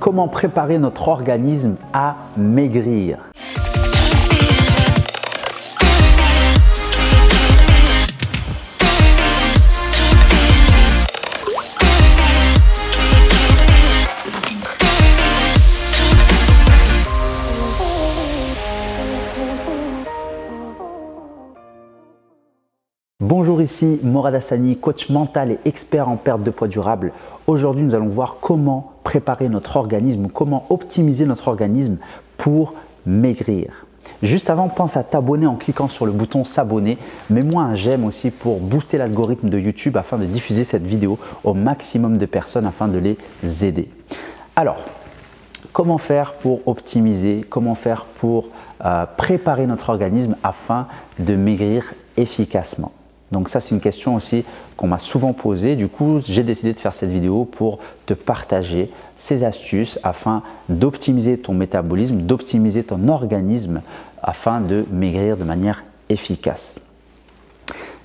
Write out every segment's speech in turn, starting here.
comment préparer notre organisme à maigrir? Bonjour, ici Morad Hassani, coach mental et expert en perte de poids durable. Aujourd'hui, nous allons voir comment préparer notre organisme, comment optimiser notre organisme pour maigrir. Juste avant, pense à t'abonner en cliquant sur le bouton s'abonner. Mets-moi un j'aime aussi pour booster l'algorithme de YouTube afin de diffuser cette vidéo au maximum de personnes afin de les aider. Alors, comment faire pour optimiser, comment faire pour euh, préparer notre organisme afin de maigrir efficacement? Donc ça, c'est une question aussi qu'on m'a souvent posée. Du coup, j'ai décidé de faire cette vidéo pour te partager ces astuces afin d'optimiser ton métabolisme, d'optimiser ton organisme afin de maigrir de manière efficace.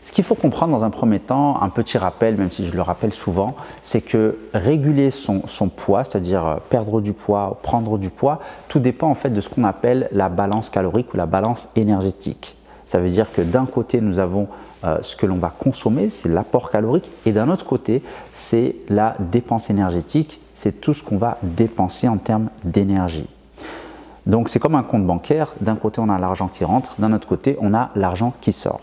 Ce qu'il faut comprendre dans un premier temps, un petit rappel, même si je le rappelle souvent, c'est que réguler son, son poids, c'est-à-dire perdre du poids, prendre du poids, tout dépend en fait de ce qu'on appelle la balance calorique ou la balance énergétique. Ça veut dire que d'un côté, nous avons euh, ce que l'on va consommer, c'est l'apport calorique, et d'un autre côté, c'est la dépense énergétique, c'est tout ce qu'on va dépenser en termes d'énergie. Donc c'est comme un compte bancaire, d'un côté on a l'argent qui rentre, d'un autre côté on a l'argent qui sort.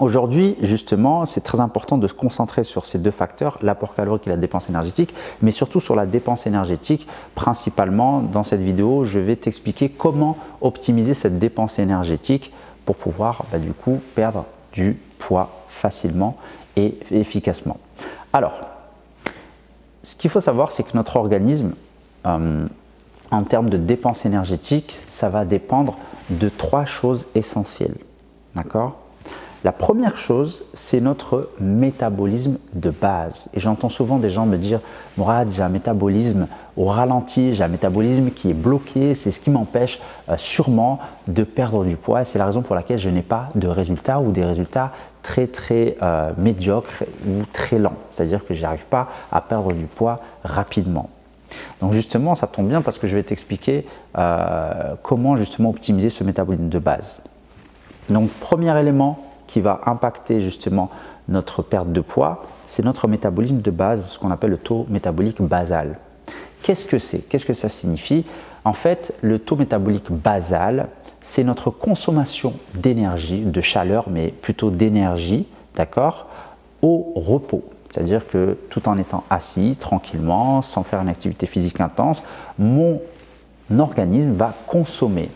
Aujourd'hui, justement, c'est très important de se concentrer sur ces deux facteurs, l'apport calorique et la dépense énergétique, mais surtout sur la dépense énergétique. Principalement, dans cette vidéo, je vais t'expliquer comment optimiser cette dépense énergétique pour pouvoir, bah, du coup, perdre du poids facilement et efficacement. Alors, ce qu'il faut savoir, c'est que notre organisme, euh, en termes de dépenses énergétiques, ça va dépendre de trois choses essentielles. D'accord? La première chose, c'est notre métabolisme de base. Et j'entends souvent des gens me dire Mourad, j'ai un métabolisme au ralenti, j'ai un métabolisme qui est bloqué, c'est ce qui m'empêche euh, sûrement de perdre du poids. C'est la raison pour laquelle je n'ai pas de résultats ou des résultats très très euh, médiocres ou très lents. C'est-à-dire que je n'arrive pas à perdre du poids rapidement. Donc justement, ça tombe bien parce que je vais t'expliquer euh, comment justement optimiser ce métabolisme de base. Donc premier élément, qui va impacter justement notre perte de poids, c'est notre métabolisme de base, ce qu'on appelle le taux métabolique basal. Qu'est-ce que c'est? Qu'est-ce que ça signifie? En fait, le taux métabolique basal, c'est notre consommation d'énergie, de chaleur, mais plutôt d'énergie, d'accord, au repos. C'est-à-dire que tout en étant assis tranquillement, sans faire une activité physique intense, mon organisme va consommer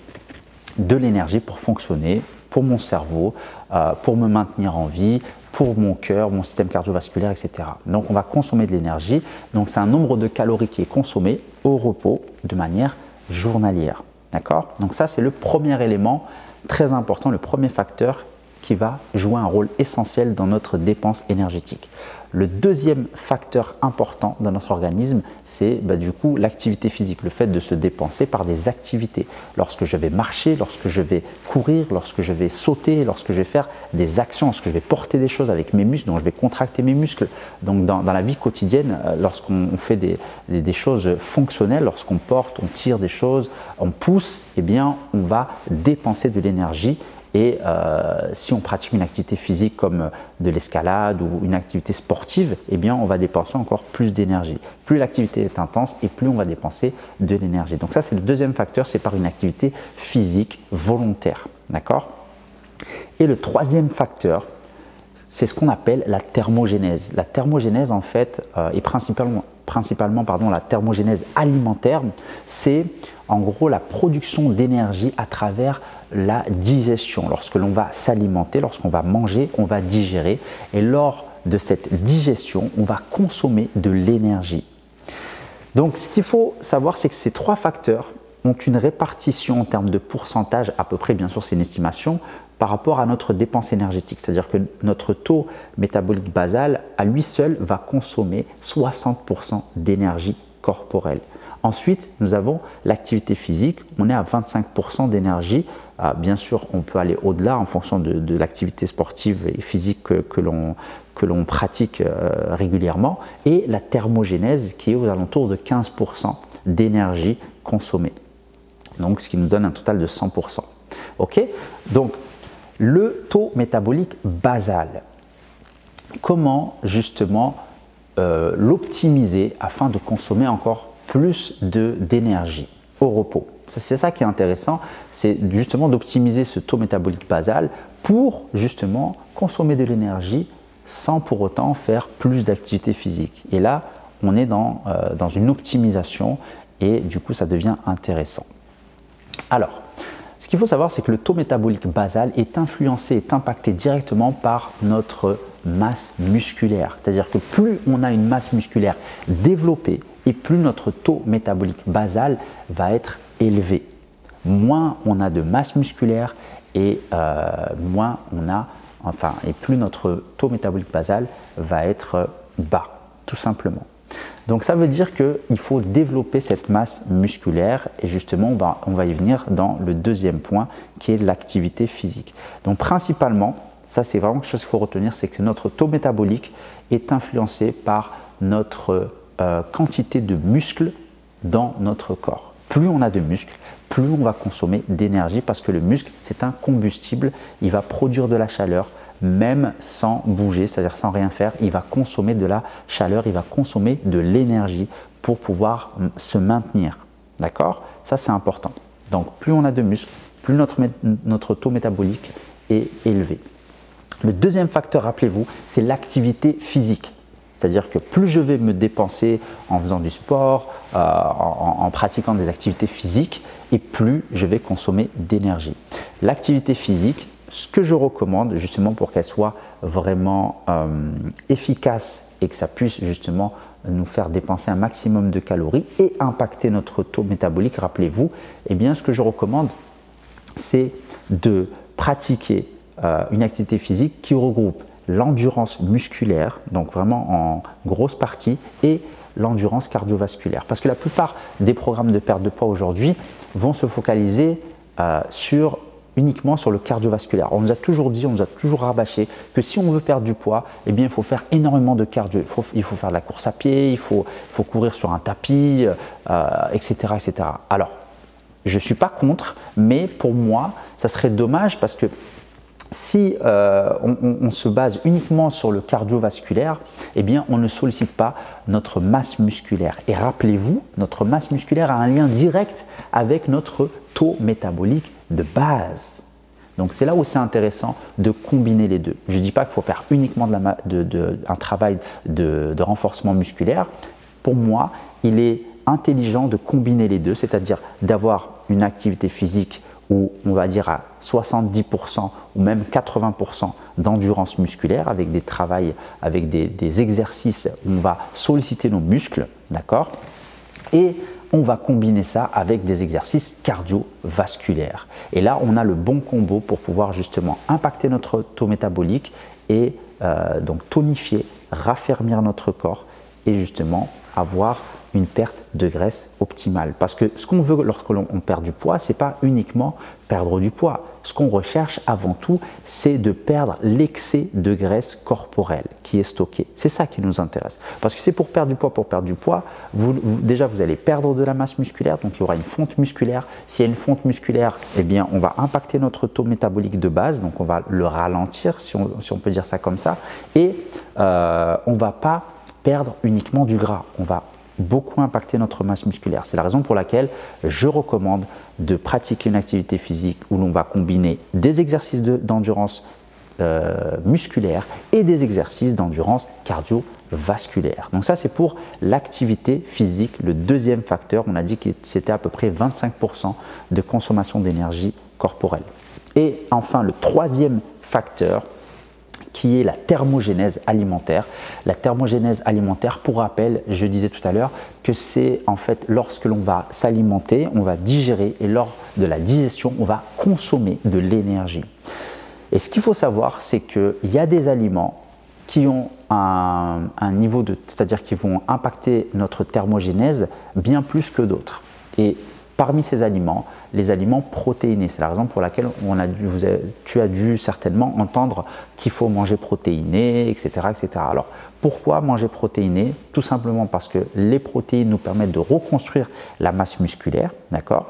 de l'énergie pour fonctionner, pour mon cerveau, euh, pour me maintenir en vie, pour mon cœur, mon système cardiovasculaire, etc. Donc on va consommer de l'énergie. Donc c'est un nombre de calories qui est consommé au repos de manière journalière. D'accord? Donc ça c'est le premier élément très important, le premier facteur qui va jouer un rôle essentiel dans notre dépense énergétique. Le deuxième facteur important dans notre organisme, c'est bah, du coup l'activité physique, le fait de se dépenser par des activités. Lorsque je vais marcher, lorsque je vais courir, lorsque je vais sauter, lorsque je vais faire des actions, lorsque je vais porter des choses avec mes muscles, donc je vais contracter mes muscles. Donc dans, la vie quotidienne, euh, lorsqu'on fait des, des, choses fonctionnelles, lorsqu'on porte, on tire des choses, on pousse, eh bien on va dépenser de l'énergie et euh, si on pratique une activité physique comme de l'escalade ou une activité sportive, eh on va dépenser encore plus d'énergie. Plus l'activité est intense et plus on va dépenser de l'énergie. Donc ça, c'est le deuxième facteur, c'est par une activité physique volontaire. D'accord? Et le troisième facteur, c'est ce qu'on appelle la thermogénèse. La thermogénèse, en fait, euh, est principalement, principalement pardon, la thermogénèse alimentaire. C'est en gros la production d'énergie à travers la digestion. Lorsque l'on va s'alimenter, lorsqu'on va manger, on va digérer. Et lors de cette digestion, on va consommer de l'énergie. Donc ce qu'il faut savoir, c'est que ces trois facteurs ont une répartition en termes de pourcentage, à peu près, bien sûr c'est une estimation, par rapport à notre dépense énergétique. C'est-à-dire que notre taux métabolique basal, à lui seul, va consommer 60% d'énergie corporelle. Ensuite, nous avons l'activité physique. On est à 25% d'énergie. Ah, bien sûr, on peut aller au-delà en fonction de, l'activité sportive et physique que, l'on pratique euh, régulièrement. Et la thermogénèse qui est aux alentours de 15%. d'énergie consommée. Donc, ce qui nous donne un total de 100%. Ok? Donc, le taux métabolique basal. Comment justement euh, l'optimiser afin de consommer encore plus d'énergie au repos? C'est ça qui est intéressant, c'est justement d'optimiser ce taux métabolique basal pour justement consommer de l'énergie sans pour autant faire plus d'activité physique. Et là, on est euh, dans une optimisation et du coup, ça devient intéressant. Alors, ce qu'il faut savoir, c'est que le taux métabolique basal est influencé, est impacté directement par notre masse musculaire. C'est-à-dire que plus on a une masse musculaire développée et plus notre taux métabolique basal va être élevé. Moins on a de masse musculaire et euh, moins on a, enfin, et plus notre taux métabolique basal va être bas, tout simplement. Donc ça veut dire qu'il faut développer cette masse musculaire et justement on va, y venir dans le deuxième point qui est l'activité physique. Donc principalement, ça c'est vraiment quelque chose qu'il faut retenir, c'est que notre taux métabolique est influencé par notre euh, quantité de muscles dans notre corps. Plus on a de muscles, plus on va consommer d'énergie parce que le muscle c'est un combustible, il va produire de la chaleur même sans bouger, c'est-à-dire sans rien faire, il va consommer de la chaleur, il va consommer de l'énergie pour pouvoir se maintenir. D'accord? Ça, c'est important. Donc, plus on a de muscles, plus notre, notre taux métabolique est élevé. Le deuxième facteur, rappelez-vous, c'est l'activité physique. C'est-à-dire que plus je vais me dépenser en faisant du sport, euh, en, pratiquant des activités physiques, et plus je vais consommer d'énergie. L'activité physique, ce que je recommande justement pour qu'elle soit vraiment euh, efficace et que ça puisse justement nous faire dépenser un maximum de calories et impacter notre taux métabolique, rappelez-vous, eh bien ce que je recommande, c'est de pratiquer euh, une activité physique qui regroupe l'endurance musculaire, donc vraiment en grosse partie, et l'endurance cardiovasculaire. Parce que la plupart des programmes de perte de poids aujourd'hui vont se focaliser euh, sur uniquement sur le cardiovasculaire. On nous a toujours dit, on nous a toujours rabâché que si on veut perdre du poids, eh bien, il faut faire énormément de cardio. Il faut, faire de la course à pied, il faut, courir sur un tapis, etc., euh, etc. Alors, je ne suis pas contre, mais pour moi, ça serait dommage parce que si euh, on, se base uniquement sur le cardiovasculaire, eh bien, on ne sollicite pas notre masse musculaire. Et rappelez-vous, notre masse musculaire a un lien direct avec notre taux métabolique de base. Donc c'est là où c'est intéressant de combiner les deux. Je ne dis pas qu'il faut faire uniquement un travail de, renforcement musculaire. Pour moi, il est intelligent de combiner les deux, c'est-à-dire d'avoir une activité physique où on va dire à 70% ou même 80% d'endurance musculaire avec des travails, avec des, des exercices où on va solliciter nos muscles, d'accord? Et on va combiner ça avec des exercices cardiovasculaires. Et là, on a le bon combo pour pouvoir justement impacter notre taux métabolique et euh, donc tonifier, raffermir notre corps et justement avoir une perte de graisse optimale. Parce que ce qu'on veut lorsque l'on perd du poids, c'est pas uniquement perdre du poids. Ce qu'on recherche avant tout, c'est de perdre l'excès de graisse corporelle qui est stocké. C'est ça qui nous intéresse. Parce que c'est pour perdre du poids, pour perdre du poids, déjà vous allez perdre de la masse musculaire, donc il y aura une fonte musculaire. S'il y a une fonte musculaire, eh bien on va impacter notre taux métabolique de base, donc on va le ralentir, si on, peut dire ça comme ça, et euh, on ne va pas perdre uniquement du gras. Beaucoup impacter notre masse musculaire. C'est la raison pour laquelle je recommande de pratiquer une activité physique où l'on va combiner des exercices d'endurance euh, musculaire et des exercices d'endurance cardiovasculaire. Donc ça c'est pour l'activité physique, le deuxième facteur. On a dit que c'était à peu près 25% de consommation d'énergie corporelle. Et enfin le troisième facteur, qui est la thermogénèse alimentaire. La thermogénèse alimentaire, pour rappel, je disais tout à l'heure que c'est en fait lorsque l'on va s'alimenter, on va digérer et lors de la digestion, on va consommer de l'énergie. Et ce qu'il faut savoir, c'est qu'il y a des aliments qui ont un, niveau de, c'est-à-dire qui vont impacter notre thermogénèse bien plus que d'autres. Et parmi ces aliments, les aliments protéinés. C'est la raison pour laquelle on a tu as dû certainement entendre qu'il faut manger protéiné, etc., etc. Alors, pourquoi manger protéiné? Tout simplement parce que les protéines nous permettent de reconstruire la masse musculaire, d'accord?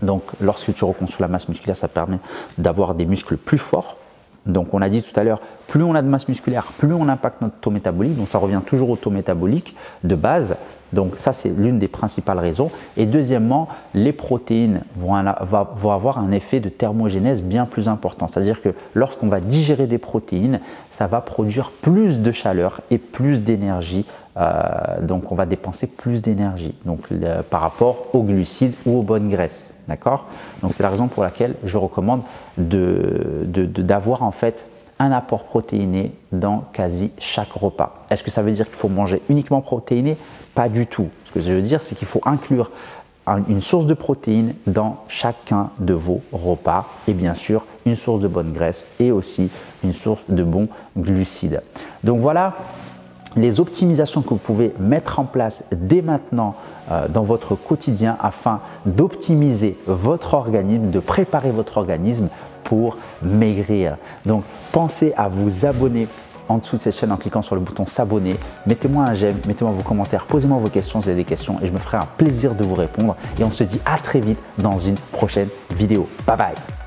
Donc, lorsque tu reconstruis la masse musculaire, ça permet d'avoir des muscles plus forts, donc on a dit tout à l'heure, plus on a de masse musculaire, plus on impacte notre taux métabolique. Donc ça revient toujours au taux métabolique de base. Donc ça c'est l'une des principales raisons. Et deuxièmement, les protéines vont, avoir un effet de thermogénèse bien plus important. C'est-à-dire que lorsqu'on va digérer des protéines, ça va produire plus de chaleur et plus d'énergie. Euh, donc on va dépenser plus d'énergie par rapport aux glucides ou aux bonnes graisses. D'accord? Donc c'est la raison pour laquelle je recommande d'avoir en fait un apport protéiné dans quasi chaque repas. Est-ce que ça veut dire qu'il faut manger uniquement protéiné? Pas du tout. Ce que je veux dire, c'est qu'il faut inclure une source de protéines dans chacun de vos repas et bien sûr une source de bonne graisse et aussi une source de bons glucides. Donc voilà les optimisations que vous pouvez mettre en place dès maintenant euh, dans votre quotidien afin d'optimiser votre organisme, de préparer votre organisme pour maigrir. Donc pensez à vous abonner en dessous de cette chaîne en cliquant sur le bouton s'abonner. Mettez-moi un j'aime, mettez-moi vos commentaires, posez-moi vos questions si vous avez des questions et je me ferai un plaisir de vous répondre. Et on se dit à très vite dans une prochaine vidéo. Bye bye